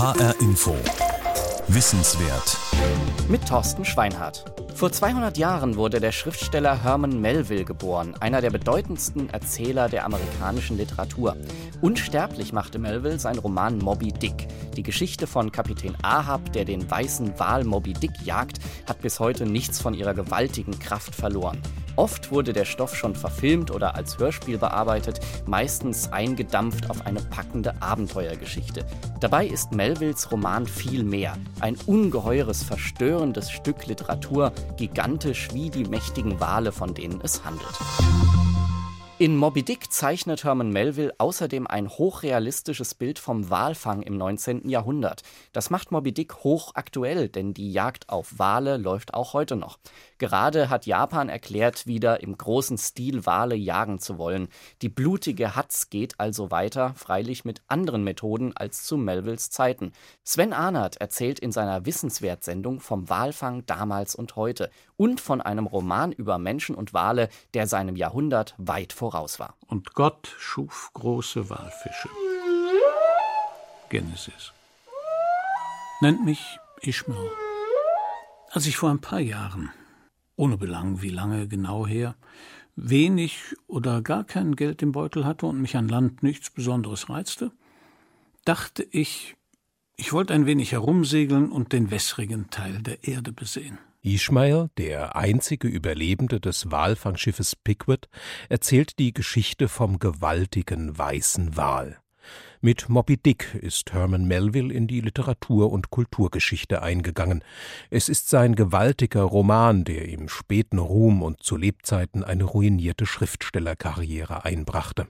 HR Info. Wissenswert. Mit Thorsten Schweinhardt. Vor 200 Jahren wurde der Schriftsteller Herman Melville geboren, einer der bedeutendsten Erzähler der amerikanischen Literatur. Unsterblich machte Melville sein Roman Moby Dick. Die Geschichte von Kapitän Ahab, der den weißen Wal Moby Dick jagt, hat bis heute nichts von ihrer gewaltigen Kraft verloren. Oft wurde der Stoff schon verfilmt oder als Hörspiel bearbeitet, meistens eingedampft auf eine packende Abenteuergeschichte. Dabei ist Melvilles Roman viel mehr. Ein ungeheures, verstörendes Stück Literatur, gigantisch wie die mächtigen Wale, von denen es handelt. In Moby Dick zeichnet Herman Melville außerdem ein hochrealistisches Bild vom Walfang im 19. Jahrhundert. Das macht Moby Dick hochaktuell, denn die Jagd auf Wale läuft auch heute noch. Gerade hat Japan erklärt, wieder im großen Stil Wale jagen zu wollen. Die blutige Hatz geht also weiter, freilich mit anderen Methoden als zu Melvilles Zeiten. Sven Arnert erzählt in seiner Wissenswertsendung vom Walfang damals und heute und von einem Roman über Menschen und Wale, der seinem Jahrhundert weit voraus voraus war. Und Gott schuf große Walfische. Genesis. Nennt mich Ishmael. Als ich vor ein paar Jahren, ohne Belang wie lange genau her, wenig oder gar kein Geld im Beutel hatte und mich an Land nichts Besonderes reizte, dachte ich, ich wollte ein wenig herumsegeln und den wässrigen Teil der Erde besehen. Ishmael, der einzige Überlebende des Walfangschiffes Pickwick, erzählt die Geschichte vom gewaltigen weißen Wal. Mit Moby Dick ist Herman Melville in die Literatur- und Kulturgeschichte eingegangen. Es ist sein gewaltiger Roman, der ihm späten Ruhm und zu Lebzeiten eine ruinierte Schriftstellerkarriere einbrachte.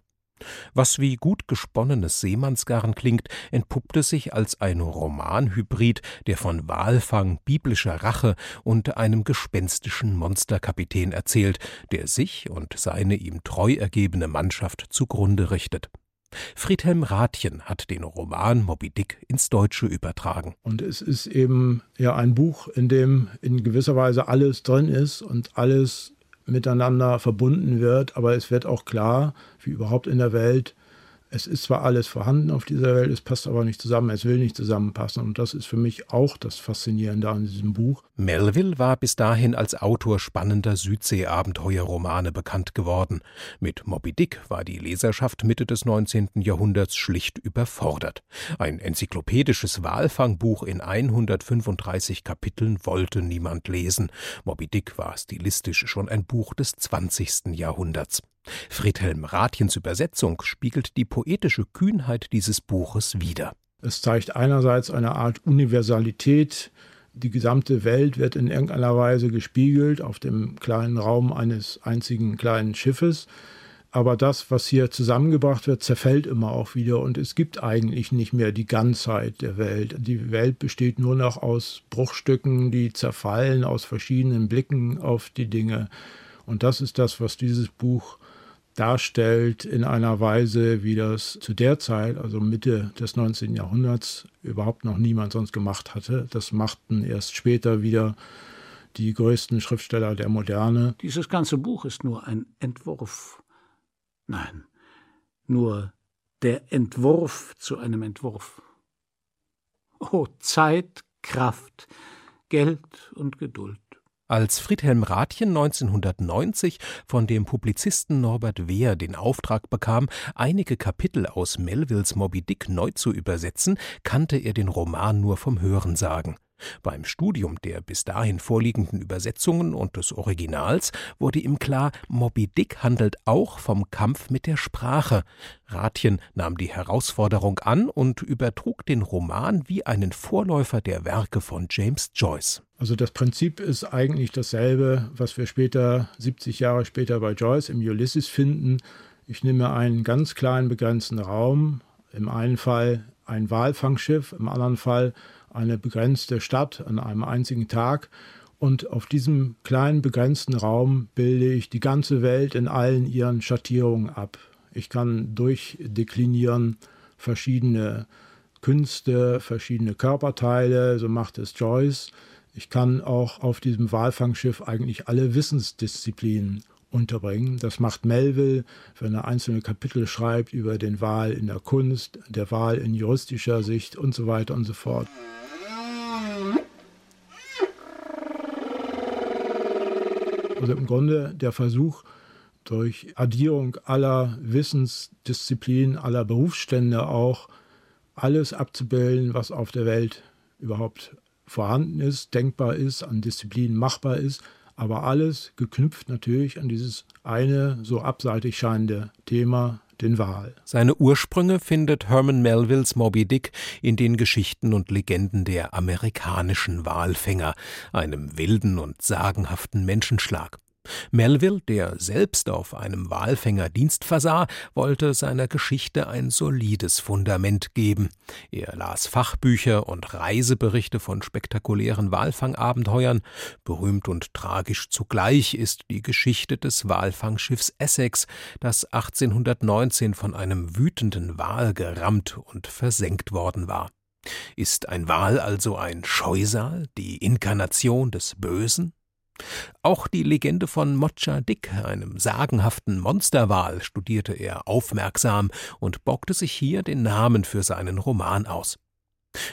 Was wie gut gesponnenes Seemannsgarn klingt, entpuppte sich als ein Romanhybrid, der von Walfang, biblischer Rache und einem gespenstischen Monsterkapitän erzählt, der sich und seine ihm treu ergebene Mannschaft zugrunde richtet. Friedhelm Rathjen hat den Roman Moby Dick ins Deutsche übertragen. Und es ist eben ja ein Buch, in dem in gewisser Weise alles drin ist und alles miteinander verbunden wird, aber es wird auch klar, wie überhaupt in der Welt, es ist zwar alles vorhanden auf dieser Welt, es passt aber nicht zusammen, es will nicht zusammenpassen. Und das ist für mich auch das Faszinierende an diesem Buch. Melville war bis dahin als Autor spannender Südsee-Abenteuerromane bekannt geworden. Mit Moby Dick war die Leserschaft Mitte des 19. Jahrhunderts schlicht überfordert. Ein enzyklopädisches Walfangbuch in 135 Kapiteln wollte niemand lesen. Moby Dick war stilistisch schon ein Buch des 20. Jahrhunderts. Friedhelm Rathjens Übersetzung spiegelt die poetische Kühnheit dieses Buches wider. Es zeigt einerseits eine Art Universalität, die gesamte Welt wird in irgendeiner Weise gespiegelt auf dem kleinen Raum eines einzigen kleinen Schiffes. Aber das, was hier zusammengebracht wird, zerfällt immer auch wieder und es gibt eigentlich nicht mehr die Ganzheit der Welt. Die Welt besteht nur noch aus Bruchstücken, die zerfallen aus verschiedenen Blicken auf die Dinge. Und das ist das, was dieses Buch darstellt in einer Weise, wie das zu der Zeit, also Mitte des 19. Jahrhunderts, überhaupt noch niemand sonst gemacht hatte. Das machten erst später wieder die größten Schriftsteller der Moderne. Dieses ganze Buch ist nur ein Entwurf. Nein, nur der Entwurf zu einem Entwurf. Oh, Zeit, Kraft, Geld und Geduld. Als Friedhelm Rathjen 1990 von dem Publizisten Norbert Wehr den Auftrag bekam, einige Kapitel aus Melvilles Moby Dick neu zu übersetzen, kannte er den Roman nur vom Hörensagen. Beim Studium der bis dahin vorliegenden Übersetzungen und des Originals wurde ihm klar, Moby Dick handelt auch vom Kampf mit der Sprache. Rathjen nahm die Herausforderung an und übertrug den Roman wie einen Vorläufer der Werke von James Joyce. Also das Prinzip ist eigentlich dasselbe, was wir später, 70 Jahre später bei Joyce im Ulysses finden. Ich nehme einen ganz kleinen begrenzten Raum, im einen Fall ein Walfangschiff, im anderen Fall eine begrenzte Stadt an einem einzigen Tag. Und auf diesem kleinen begrenzten Raum bilde ich die ganze Welt in allen ihren Schattierungen ab. Ich kann durchdeklinieren verschiedene Künste, verschiedene Körperteile, so macht es Joyce. Ich kann auch auf diesem Walfangschiff eigentlich alle Wissensdisziplinen unterbringen. Das macht Melville, wenn er einzelne Kapitel schreibt über den Wahl in der Kunst, der Wahl in juristischer Sicht und so weiter und so fort. Also im Grunde der Versuch, durch Addierung aller Wissensdisziplinen, aller Berufsstände auch, alles abzubilden, was auf der Welt überhaupt vorhanden ist, denkbar ist, an Disziplinen machbar ist, aber alles geknüpft natürlich an dieses eine so abseitig scheinende Thema, den Wal. Seine Ursprünge findet Herman Melvilles Moby Dick in den Geschichten und Legenden der amerikanischen Walfänger, einem wilden und sagenhaften Menschenschlag. Melville, der selbst auf einem Walfänger Dienst versah, wollte seiner Geschichte ein solides Fundament geben. Er las Fachbücher und Reiseberichte von spektakulären Walfangabenteuern. Berühmt und tragisch zugleich ist die Geschichte des Walfangschiffs Essex, das 1819 von einem wütenden Wal gerammt und versenkt worden war. Ist ein Wal also ein Scheusal, die Inkarnation des Bösen? Auch die Legende von Mocha Dick, einem sagenhaften Monsterwal, studierte er aufmerksam und bockte sich hier den Namen für seinen Roman aus.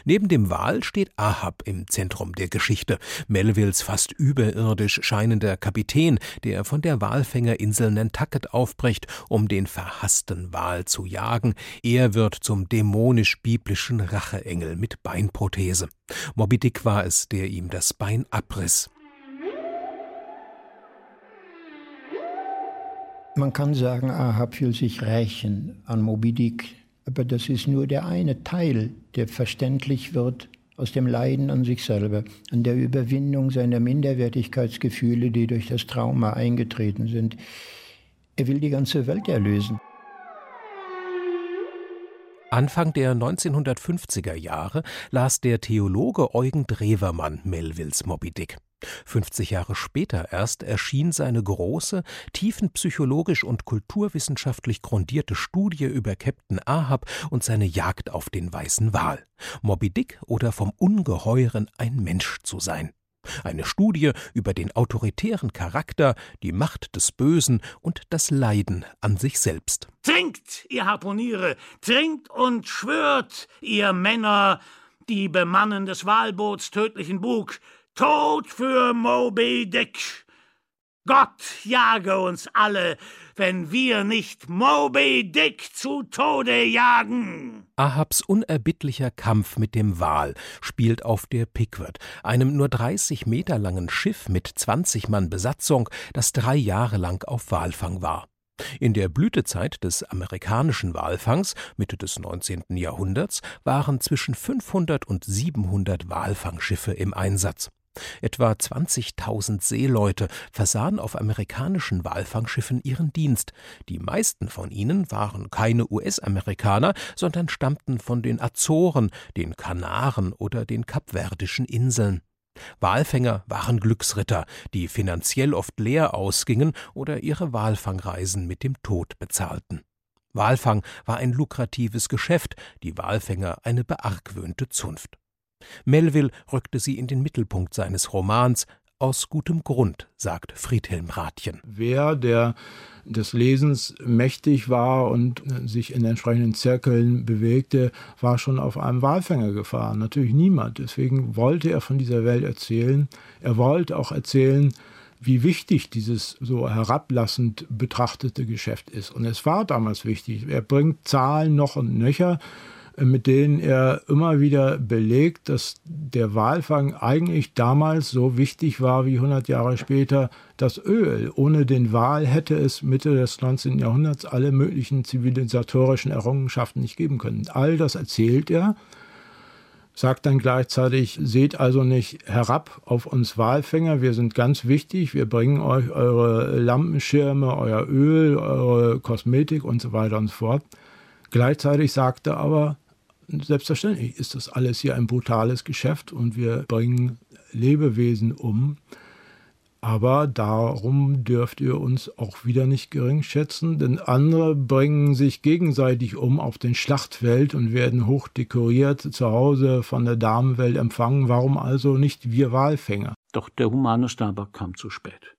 Neben dem Wal steht Ahab im Zentrum der Geschichte, Melvilles fast überirdisch scheinender Kapitän, der von der Walfängerinsel Nantucket aufbricht, um den verhassten Wal zu jagen. Er wird zum dämonisch-biblischen Racheengel mit Beinprothese. Moby Dick war es, der ihm das Bein abriss. Man kann sagen, Ahab will sich rächen an Moby Dick, aber das ist nur der eine Teil, der verständlich wird aus dem Leiden an sich selber, an der Überwindung seiner Minderwertigkeitsgefühle, die durch das Trauma eingetreten sind. Er will die ganze Welt erlösen. Anfang der 1950er Jahre las der Theologe Eugen Drewermann Melvilles Moby Dick. 50 Jahre später erst erschien seine große, tiefenpsychologisch und kulturwissenschaftlich grundierte Studie über Captain Ahab und seine Jagd auf den weißen Wal. Moby Dick oder vom Ungeheuren ein Mensch zu sein. Eine Studie über den autoritären Charakter, die Macht des Bösen und das Leiden an sich selbst. Trinkt, ihr Harpuniere, trinkt und schwört, ihr Männer, die bemannen des Walboots tödlichen Bug, Tod für Moby Dick! Gott jage uns alle, wenn wir nicht Moby Dick zu Tode jagen! Ahabs unerbittlicher Kampf mit dem Wal spielt auf der Pickford, einem nur 30 Meter langen Schiff mit 20 Mann Besatzung, das drei Jahre lang auf Walfang war. In der Blütezeit des amerikanischen Walfangs Mitte des 19. Jahrhunderts waren zwischen 500 und 700 Walfangschiffe im Einsatz. Etwa 20.000 Seeleute versahen auf amerikanischen Walfangschiffen ihren Dienst. Die meisten von ihnen waren keine US-Amerikaner, sondern stammten von den Azoren, den Kanaren oder den Kapverdischen Inseln. Walfänger waren Glücksritter, die finanziell oft leer ausgingen oder ihre Walfangreisen mit dem Tod bezahlten. Walfang war ein lukratives Geschäft, die Walfänger eine beargwöhnte Zunft. Melville rückte sie in den Mittelpunkt seines Romans, aus gutem Grund, sagt Friedhelm Rathjen. Wer, der des Lesens mächtig war und sich in entsprechenden Zirkeln bewegte, war schon auf einem Walfänger gefahren. Natürlich niemand. Deswegen wollte er von dieser Welt erzählen. Er wollte auch erzählen, wie wichtig dieses so herablassend betrachtete Geschäft ist. Und es war damals wichtig. Er bringt Zahlen noch und nöcher mit denen er immer wieder belegt, dass der Walfang eigentlich damals so wichtig war wie 100 Jahre später das Öl. Ohne den Wal hätte es Mitte des 19. Jahrhunderts alle möglichen zivilisatorischen Errungenschaften nicht geben können. All das erzählt er sagt dann gleichzeitig, seht also nicht herab auf uns Walfänger, wir sind ganz wichtig, wir bringen euch eure Lampenschirme, euer Öl, eure Kosmetik und so weiter und so fort. Gleichzeitig sagt er aber, Selbstverständlich ist das alles hier ein brutales Geschäft und wir bringen Lebewesen um. Aber darum dürft ihr uns auch wieder nicht gering schätzen, denn andere bringen sich gegenseitig um auf den Schlachtfeld und werden hoch dekoriert zu Hause von der Damenwelt empfangen. Warum also nicht wir Walfänger? Doch der humane Starbuck kam zu spät.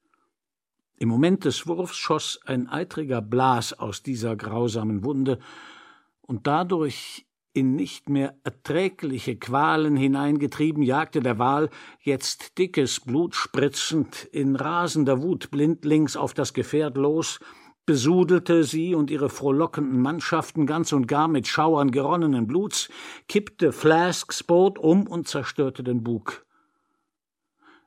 Im Moment des Wurfs schoss ein eitriger Blas aus dieser grausamen Wunde, und dadurch in nicht mehr erträgliche Qualen hineingetrieben, jagte der Wal, jetzt dickes Blut spritzend, in rasender Wut blindlings auf das Gefährt los, besudelte sie und ihre frohlockenden Mannschaften ganz und gar mit Schauern geronnenen Bluts, kippte Flasks Boot um und zerstörte den Bug.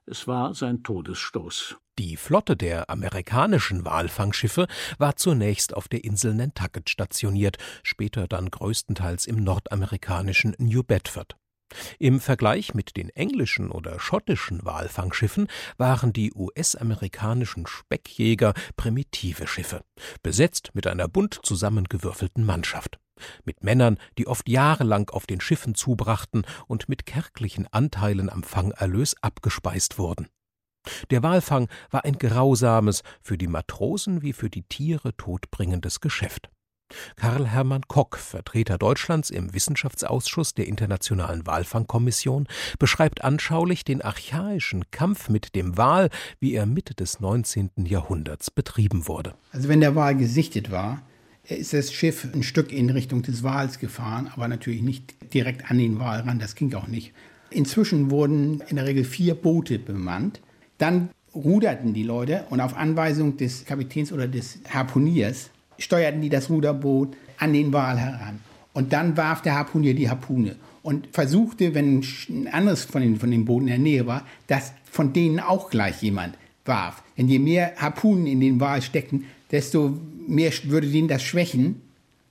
Es war sein Todesstoß. Die Flotte der amerikanischen Walfangschiffe war zunächst auf der Insel Nantucket stationiert, später dann größtenteils im nordamerikanischen New Bedford. Im Vergleich mit den englischen oder schottischen Walfangschiffen waren die US-amerikanischen Speckjäger primitive Schiffe, besetzt mit einer bunt zusammengewürfelten Mannschaft mit Männern, die oft jahrelang auf den Schiffen zubrachten und mit kärglichen Anteilen am Fangerlös abgespeist wurden. Der Walfang war ein grausames, für die Matrosen wie für die Tiere todbringendes Geschäft. Karl Hermann Kock, Vertreter Deutschlands im Wissenschaftsausschuss der Internationalen Walfangkommission, beschreibt anschaulich den archaischen Kampf mit dem Wal, wie er Mitte des 19. Jahrhunderts betrieben wurde. Also wenn der Wal gesichtet war, ist das Schiff ein Stück in Richtung des Wals gefahren, aber natürlich nicht direkt an den Wal ran, das ging auch nicht. Inzwischen wurden in der Regel vier Boote bemannt. Dann ruderten die Leute und auf Anweisung des Kapitäns oder des Harpuniers steuerten die das Ruderboot an den Wal heran. Und dann warf der Harpunier die Harpune und versuchte, wenn ein anderes von den, von den Booten in der Nähe war, dass von denen auch gleich jemand warf. Denn je mehr Harpunen in den Wal steckten, desto mehr würde ihn das schwächen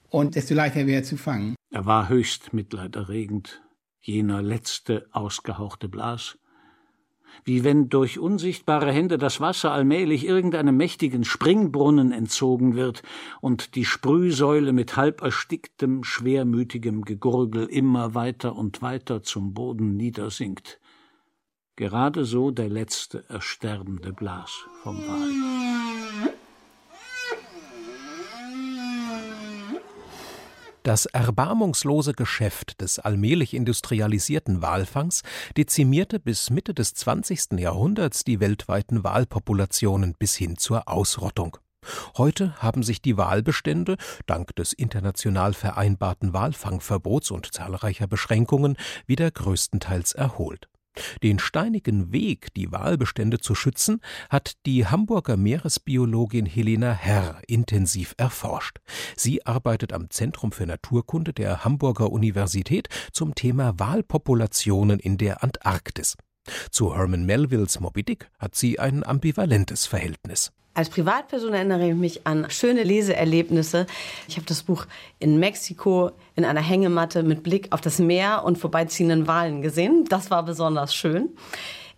und desto leichter wäre er zu fangen. Er war höchst mitleiderregend, jener letzte ausgehauchte Blas. Wie wenn durch unsichtbare Hände das Wasser allmählich irgendeinem mächtigen Springbrunnen entzogen wird und die Sprühsäule mit halb ersticktem, schwermütigem Gegurgel immer weiter und weiter zum Boden niedersinkt. Gerade so der letzte ersterbende Blas vom Wal. Das erbarmungslose Geschäft des allmählich industrialisierten Walfangs dezimierte bis Mitte des 20. Jahrhunderts die weltweiten Walpopulationen bis hin zur Ausrottung. Heute haben sich die Walbestände, dank des international vereinbarten Walfangverbots und zahlreicher Beschränkungen, wieder größtenteils erholt. Den steinigen Weg, die Walbestände zu schützen, hat die Hamburger Meeresbiologin Helena Herr intensiv erforscht. Sie arbeitet am Zentrum für Naturkunde der Hamburger Universität zum Thema Walpopulationen in der Antarktis. Zu Herman Melvilles Moby Dick hat sie ein ambivalentes Verhältnis. Als Privatperson erinnere ich mich an schöne Leseerlebnisse. Ich habe das Buch in Mexiko in einer Hängematte mit Blick auf das Meer und vorbeiziehenden Walen gesehen. Das war besonders schön.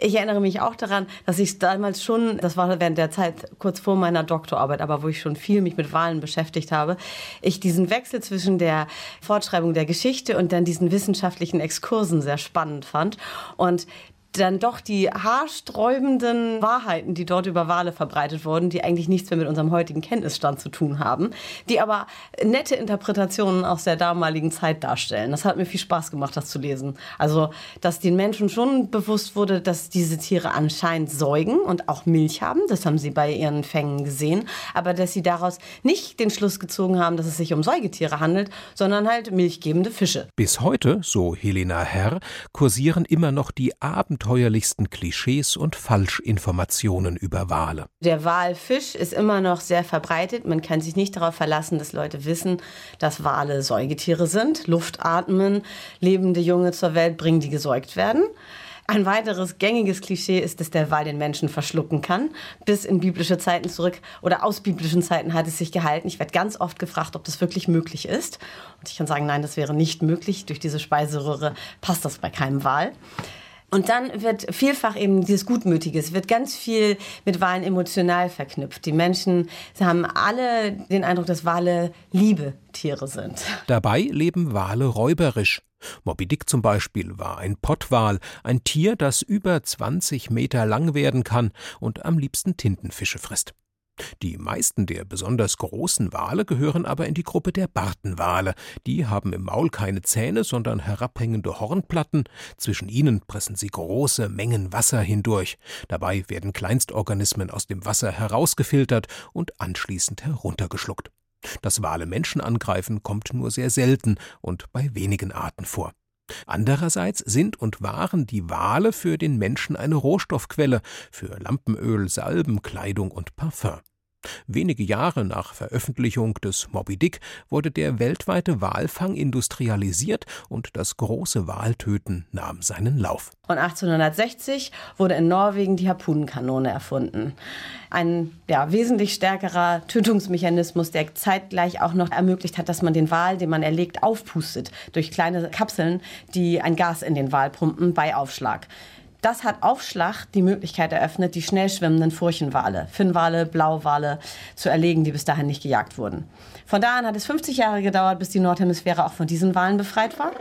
Ich erinnere mich auch daran, dass ich damals schon, das war während der Zeit kurz vor meiner Doktorarbeit, aber wo ich schon viel mich mit Wahlen beschäftigt habe, ich diesen Wechsel zwischen der Fortschreibung der Geschichte und dann diesen wissenschaftlichen Exkursen sehr spannend fand. Und dann doch die haarsträubenden Wahrheiten, die dort über Wale verbreitet wurden, die eigentlich nichts mehr mit unserem heutigen Kenntnisstand zu tun haben, die aber nette Interpretationen aus der damaligen Zeit darstellen. Das hat mir viel Spaß gemacht, das zu lesen. Also, dass den Menschen schon bewusst wurde, dass diese Tiere anscheinend säugen und auch Milch haben. Das haben sie bei ihren Fängen gesehen. Aber dass sie daraus nicht den Schluss gezogen haben, dass es sich um Säugetiere handelt, sondern halt milchgebende Fische. Bis heute, so Helena Herr, kursieren immer noch die Abend abenteuerlichsten Klischees und Falschinformationen über Wale. Der Walfisch ist immer noch sehr verbreitet. Man kann sich nicht darauf verlassen, dass Leute wissen, dass Wale Säugetiere sind, Luft atmen, lebende Junge zur Welt bringen, die gesäugt werden. Ein weiteres gängiges Klischee ist, dass der Wal den Menschen verschlucken kann. Bis in biblische Zeiten zurück oder aus biblischen Zeiten hat es sich gehalten. Ich werde ganz oft gefragt, ob das wirklich möglich ist. Und ich kann sagen, nein, das wäre nicht möglich. Durch diese Speiseröhre passt das bei keinem Wal. Und dann wird vielfach eben dieses Gutmütige, es wird ganz viel mit Wahlen emotional verknüpft. Die Menschen haben alle den Eindruck, dass Wale liebe Tiere sind. Dabei leben Wale räuberisch. Moby Dick zum Beispiel war ein Pottwal, ein Tier, das über 20 Meter lang werden kann und am liebsten Tintenfische frisst. Die meisten der besonders großen Wale gehören aber in die Gruppe der Bartenwale. Die haben im Maul keine Zähne, sondern herabhängende Hornplatten. Zwischen ihnen pressen sie große Mengen Wasser hindurch. Dabei werden Kleinstorganismen aus dem Wasser herausgefiltert und anschließend heruntergeschluckt. Dass Wale Menschen angreifen, kommt nur sehr selten und bei wenigen Arten vor. Andererseits sind und waren die Wale für den Menschen eine Rohstoffquelle für Lampenöl, Salben, Kleidung und Parfum. Wenige Jahre nach Veröffentlichung des Moby Dick wurde der weltweite Walfang industrialisiert und das große Waltöten nahm seinen Lauf. Und 1860 wurde in Norwegen die Harpunenkanone erfunden. Ein ja, wesentlich stärkerer Tötungsmechanismus, der zeitgleich auch noch ermöglicht hat, dass man den Wal, den man erlegt, aufpustet durch kleine Kapseln, die ein Gas in den Wal pumpen bei Aufschlag. Das hat Aufschlag die Möglichkeit eröffnet, die schnell schwimmenden Furchenwale, Finnwale, Blauwale zu erlegen, die bis dahin nicht gejagt wurden. Von da an hat es 50 Jahre gedauert, bis die Nordhemisphäre auch von diesen Walen befreit war.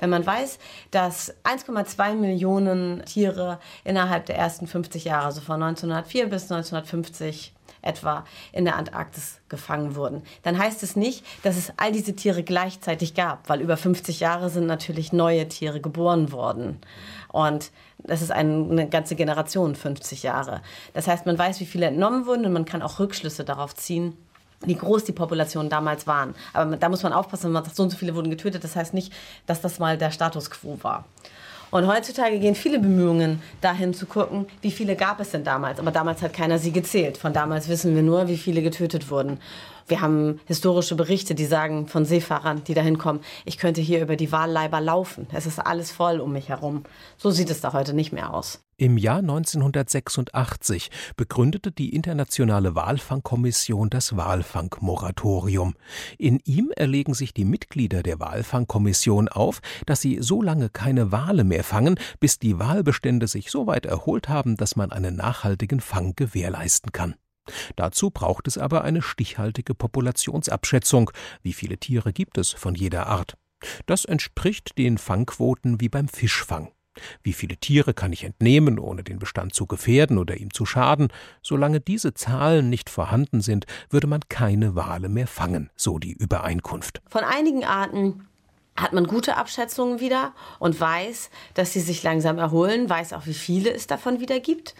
Wenn man weiß, dass 1,2 Millionen Tiere innerhalb der ersten 50 Jahre, also von 1904 bis 1950, etwa in der Antarktis gefangen wurden, dann heißt es nicht, dass es all diese Tiere gleichzeitig gab, weil über 50 Jahre sind natürlich neue Tiere geboren worden. Und das ist eine ganze Generation, 50 Jahre. Das heißt, man weiß, wie viele entnommen wurden und man kann auch Rückschlüsse darauf ziehen, wie groß die Populationen damals waren. Aber da muss man aufpassen, wenn man sagt, so und so viele wurden getötet. Das heißt nicht, dass das mal der Status quo war. Und heutzutage gehen viele Bemühungen dahin zu gucken, wie viele gab es denn damals. Aber damals hat keiner sie gezählt. Von damals wissen wir nur, wie viele getötet wurden. Wir haben historische Berichte, die sagen von Seefahrern, die dahin kommen, ich könnte hier über die Walleiber laufen. Es ist alles voll um mich herum. So sieht es da heute nicht mehr aus. Im Jahr 1986 begründete die Internationale Walfangkommission das Walfangmoratorium. In ihm erlegen sich die Mitglieder der Walfangkommission auf, dass sie so lange keine Wale mehr fangen, bis die Walbestände sich so weit erholt haben, dass man einen nachhaltigen Fang gewährleisten kann. Dazu braucht es aber eine stichhaltige Populationsabschätzung. Wie viele Tiere gibt es von jeder Art? Das entspricht den Fangquoten wie beim Fischfang. Wie viele Tiere kann ich entnehmen, ohne den Bestand zu gefährden oder ihm zu schaden? Solange diese Zahlen nicht vorhanden sind, würde man keine Wale mehr fangen, so die Übereinkunft. Von einigen Arten hat man gute Abschätzungen wieder und weiß, dass sie sich langsam erholen, weiß auch, wie viele es davon wieder gibt.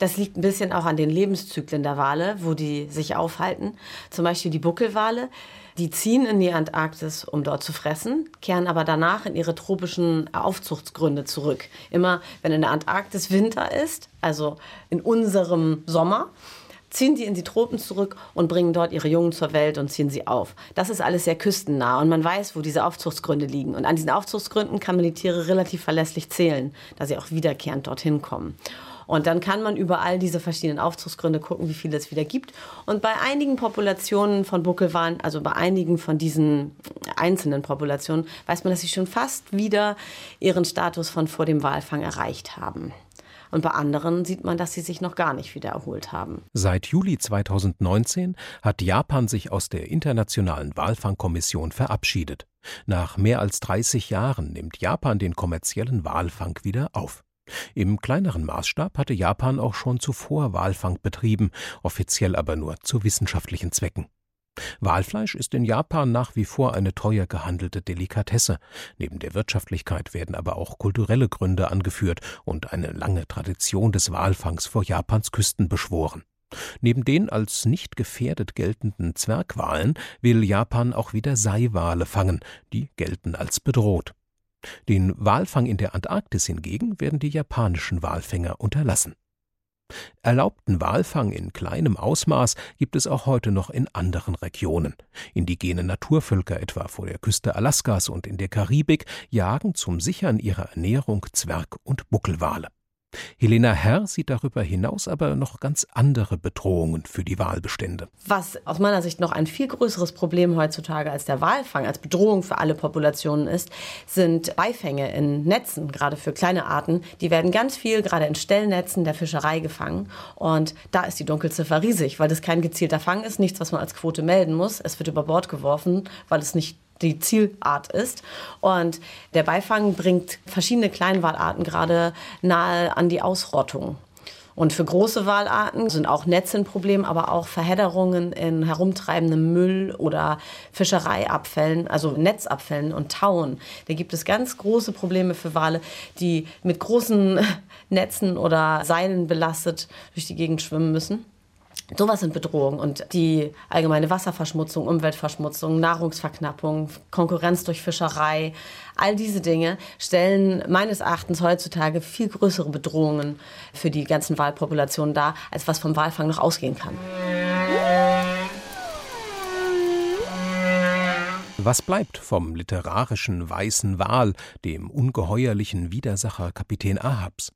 Das liegt ein bisschen auch an den Lebenszyklen der Wale, wo die sich aufhalten. Zum Beispiel die Buckelwale, die ziehen in die Antarktis, um dort zu fressen, kehren aber danach in ihre tropischen Aufzuchtsgründe zurück. Immer wenn in der Antarktis Winter ist, also in unserem Sommer, ziehen die in die Tropen zurück und bringen dort ihre Jungen zur Welt und ziehen sie auf. Das ist alles sehr küstennah und man weiß, wo diese Aufzuchtsgründe liegen. Und an diesen Aufzuchtsgründen kann man die Tiere relativ verlässlich zählen, da sie auch wiederkehrend dorthin kommen. Und dann kann man über all diese verschiedenen Aufzugsgründe gucken, wie viele es wieder gibt. Und bei einigen Populationen von Buckelwalen, also bei einigen von diesen einzelnen Populationen, weiß man, dass sie schon fast wieder ihren Status von vor dem Walfang erreicht haben. Und bei anderen sieht man, dass sie sich noch gar nicht wieder erholt haben. Seit Juli 2019 hat Japan sich aus der Internationalen Walfangkommission verabschiedet. Nach mehr als 30 Jahren nimmt Japan den kommerziellen Walfang wieder auf. Im kleineren Maßstab hatte Japan auch schon zuvor Walfang betrieben, offiziell aber nur zu wissenschaftlichen Zwecken. Walfleisch ist in Japan nach wie vor eine teuer gehandelte Delikatesse. Neben der Wirtschaftlichkeit werden aber auch kulturelle Gründe angeführt und eine lange Tradition des Walfangs vor Japans Küsten beschworen. Neben den als nicht gefährdet geltenden Zwergwalen will Japan auch wieder Seiwale fangen, die gelten als bedroht. Den Walfang in der Antarktis hingegen werden die japanischen Walfänger unterlassen. Erlaubten Walfang in kleinem Ausmaß gibt es auch heute noch in anderen Regionen. Indigene Naturvölker etwa vor der Küste Alaskas und in der Karibik jagen zum Sichern ihrer Ernährung Zwerg- und Buckelwale. Helena Herr sieht darüber hinaus aber noch ganz andere Bedrohungen für die Walbestände. Was aus meiner Sicht noch ein viel größeres Problem heutzutage als der Walfang, als Bedrohung für alle Populationen ist, sind Beifänge in Netzen, gerade für kleine Arten. Die werden ganz viel, gerade in Stellnetzen der Fischerei gefangen. Und da ist die Dunkelziffer riesig, weil das kein gezielter Fang ist, nichts, was man als Quote melden muss. Es wird über Bord geworfen, weil es nicht die Zielart ist. Und der Beifang bringt verschiedene Kleinwalarten gerade nahe an die Ausrottung. Und für große Walarten sind auch Netze ein Problem, aber auch Verhedderungen in herumtreibendem Müll oder Fischereiabfällen, also Netzabfällen und Tauen. Da gibt es ganz große Probleme für Wale, die mit großen Netzen oder Seilen belastet durch die Gegend schwimmen müssen. Sowas sind Bedrohungen und die allgemeine Wasserverschmutzung, Umweltverschmutzung, Nahrungsverknappung, Konkurrenz durch Fischerei, all diese Dinge stellen meines Erachtens heutzutage viel größere Bedrohungen für die ganzen Walpopulationen dar, als was vom Walfang noch ausgehen kann. Was bleibt vom literarischen weißen Wal, dem ungeheuerlichen Widersacher Kapitän Ahabs?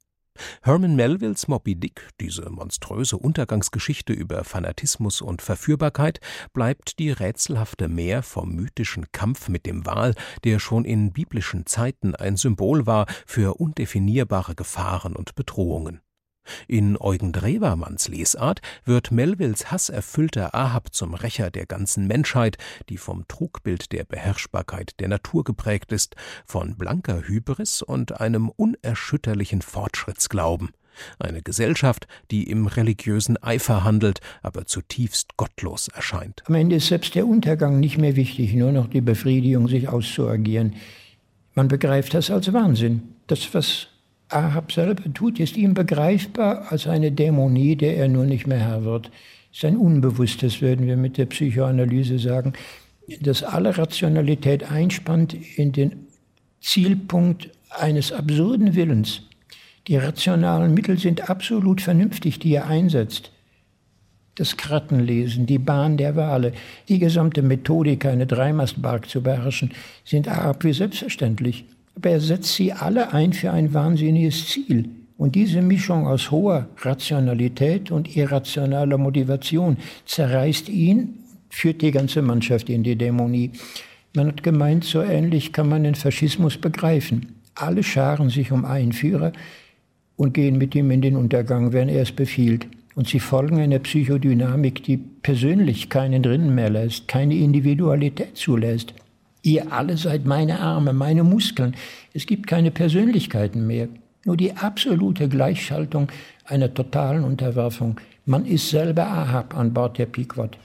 Herman Melvilles Moby Dick, diese monströse Untergangsgeschichte über Fanatismus und Verführbarkeit, bleibt die rätselhafte Meer vom mythischen Kampf mit dem Wal, der schon in biblischen Zeiten ein Symbol war für undefinierbare Gefahren und Bedrohungen. In Eugen Drewermanns Lesart wird Melvilles hasserfüllter Ahab zum Rächer der ganzen Menschheit, die vom Trugbild der Beherrschbarkeit der Natur geprägt ist, von blanker Hybris und einem unerschütterlichen Fortschrittsglauben. Eine Gesellschaft, die im religiösen Eifer handelt, aber zutiefst gottlos erscheint. Am Ende ist selbst der Untergang nicht mehr wichtig, nur noch die Befriedigung, sich auszuagieren. Man begreift das als Wahnsinn. Das, was Ahab selber tut, ist ihm begreifbar als eine Dämonie, der er nur nicht mehr Herr wird. Es ist ein Unbewusstes, würden wir mit der Psychoanalyse sagen, das alle Rationalität einspannt in den Zielpunkt eines absurden Willens. Die rationalen Mittel sind absolut vernünftig, die er einsetzt. Das Krattenlesen, die Bahn der Wale, die gesamte Methodik, eine Dreimastbark zu beherrschen, sind Ahab wie selbstverständlich aber er setzt sie alle ein für ein wahnsinniges Ziel. Und diese Mischung aus hoher Rationalität und irrationaler Motivation zerreißt ihn, führt die ganze Mannschaft in die Dämonie. Man hat gemeint, so ähnlich kann man den Faschismus begreifen. Alle scharen sich um einen Führer und gehen mit ihm in den Untergang, wenn er es befiehlt. Und sie folgen einer Psychodynamik, die persönlich keinen drinnen mehr lässt, keine Individualität zulässt. Ihr alle seid meine Arme, meine Muskeln. Es gibt keine Persönlichkeiten mehr, nur die absolute Gleichschaltung einer totalen Unterwerfung. Man ist selber Ahab an Bord der Pequod.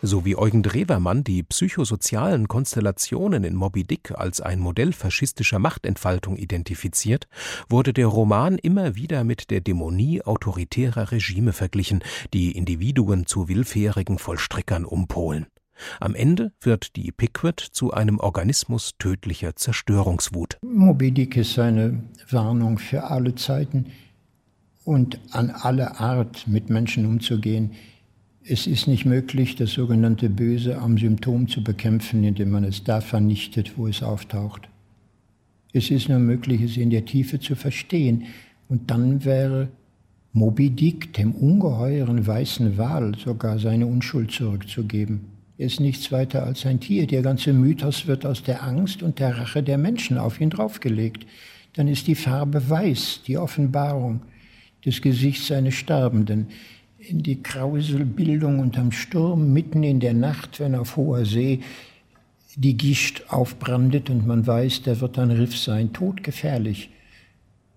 So wie Eugen Drewermann die psychosozialen Konstellationen in Moby Dick als ein Modell faschistischer Machtentfaltung identifiziert, wurde der Roman immer wieder mit der Dämonie autoritärer Regime verglichen, die Individuen zu willfährigen Vollstreckern umpolen. Am Ende wird die Pickwitt zu einem Organismus tödlicher Zerstörungswut. Moby Dick ist eine Warnung für alle Zeiten und an alle Art, mit Menschen umzugehen. Es ist nicht möglich, das sogenannte Böse am Symptom zu bekämpfen, indem man es da vernichtet, wo es auftaucht. Es ist nur möglich, es in der Tiefe zu verstehen. Und dann wäre Moby Dick, dem ungeheuren weißen Wal, sogar seine Unschuld zurückzugeben. Er ist nichts weiter als ein Tier. Der ganze Mythos wird aus der Angst und der Rache der Menschen auf ihn draufgelegt. Dann ist die Farbe weiß, die Offenbarung des Gesichts eines Sterbenden. In die Krauselbildung unterm Sturm, mitten in der Nacht, wenn auf hoher See die Gischt aufbrandet und man weiß, da wird ein Riff sein, todgefährlich.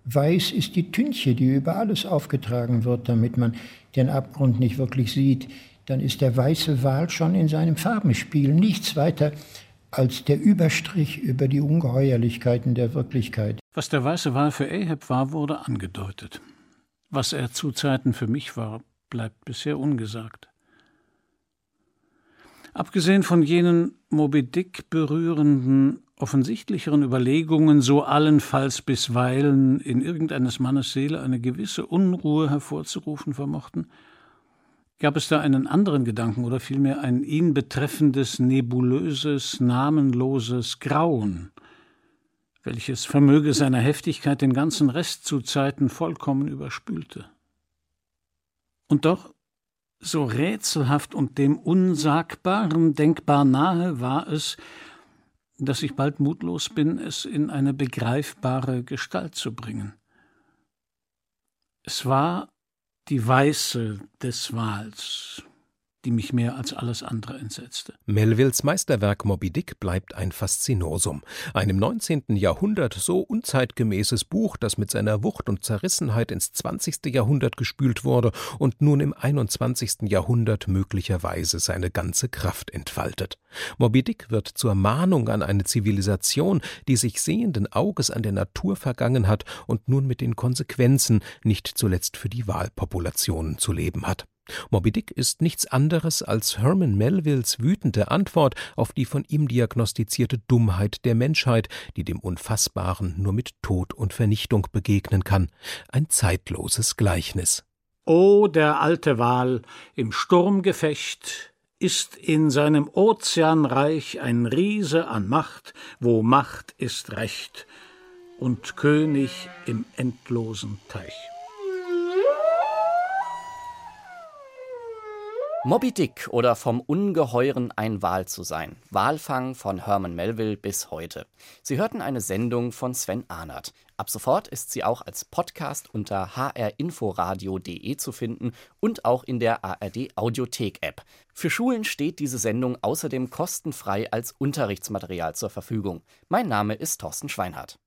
Weiß ist die Tünche, die über alles aufgetragen wird, damit man den Abgrund nicht wirklich sieht dann ist der weiße Wal schon in seinem Farbenspiel nichts weiter als der Überstrich über die Ungeheuerlichkeiten der Wirklichkeit. Was der weiße Wal für Ahab war, wurde angedeutet. Was er zu Zeiten für mich war, bleibt bisher ungesagt. Abgesehen von jenen Moby Dick berührenden, offensichtlicheren Überlegungen, so allenfalls bisweilen in irgendeines Mannes Seele eine gewisse Unruhe hervorzurufen vermochten, Gab es da einen anderen Gedanken oder vielmehr ein ihn betreffendes, nebulöses, namenloses Grauen, welches vermöge seiner Heftigkeit den ganzen Rest zu Zeiten vollkommen überspülte? Und doch, so rätselhaft und dem Unsagbaren denkbar nahe war es, dass ich bald mutlos bin, es in eine begreifbare Gestalt zu bringen. Es war die Weiße des Wals, die mich mehr als alles andere entsetzte. Melvilles Meisterwerk Moby Dick bleibt ein Faszinosum. Ein im 19. Jahrhundert so unzeitgemäßes Buch, das mit seiner Wucht und Zerrissenheit ins 20. Jahrhundert gespült wurde und nun im 21. Jahrhundert möglicherweise seine ganze Kraft entfaltet. Moby Dick wird zur Mahnung an eine Zivilisation, die sich sehenden Auges an der Natur vergangen hat und nun mit den Konsequenzen nicht zuletzt für die Wahlpopulationen zu leben hat. Moby Dick ist nichts anderes als Herman Melvilles wütende Antwort auf die von ihm diagnostizierte Dummheit der Menschheit, die dem Unfassbaren nur mit Tod und Vernichtung begegnen kann. Ein zeitloses Gleichnis. O der alte Wal im Sturmgefecht ist in seinem Ozeanreich ein Riese an Macht, wo Macht ist Recht und König im endlosen Teich. Moby Dick oder vom Ungeheuren ein Wal zu sein. Walfang von Herman Melville bis heute. Sie hörten eine Sendung von Sven Ahnert. Ab sofort ist sie auch als Podcast unter hrinforadio.de zu finden und auch in der ARD Audiothek App. Für Schulen steht diese Sendung außerdem kostenfrei als Unterrichtsmaterial zur Verfügung. Mein Name ist Thorsten Schweinhardt.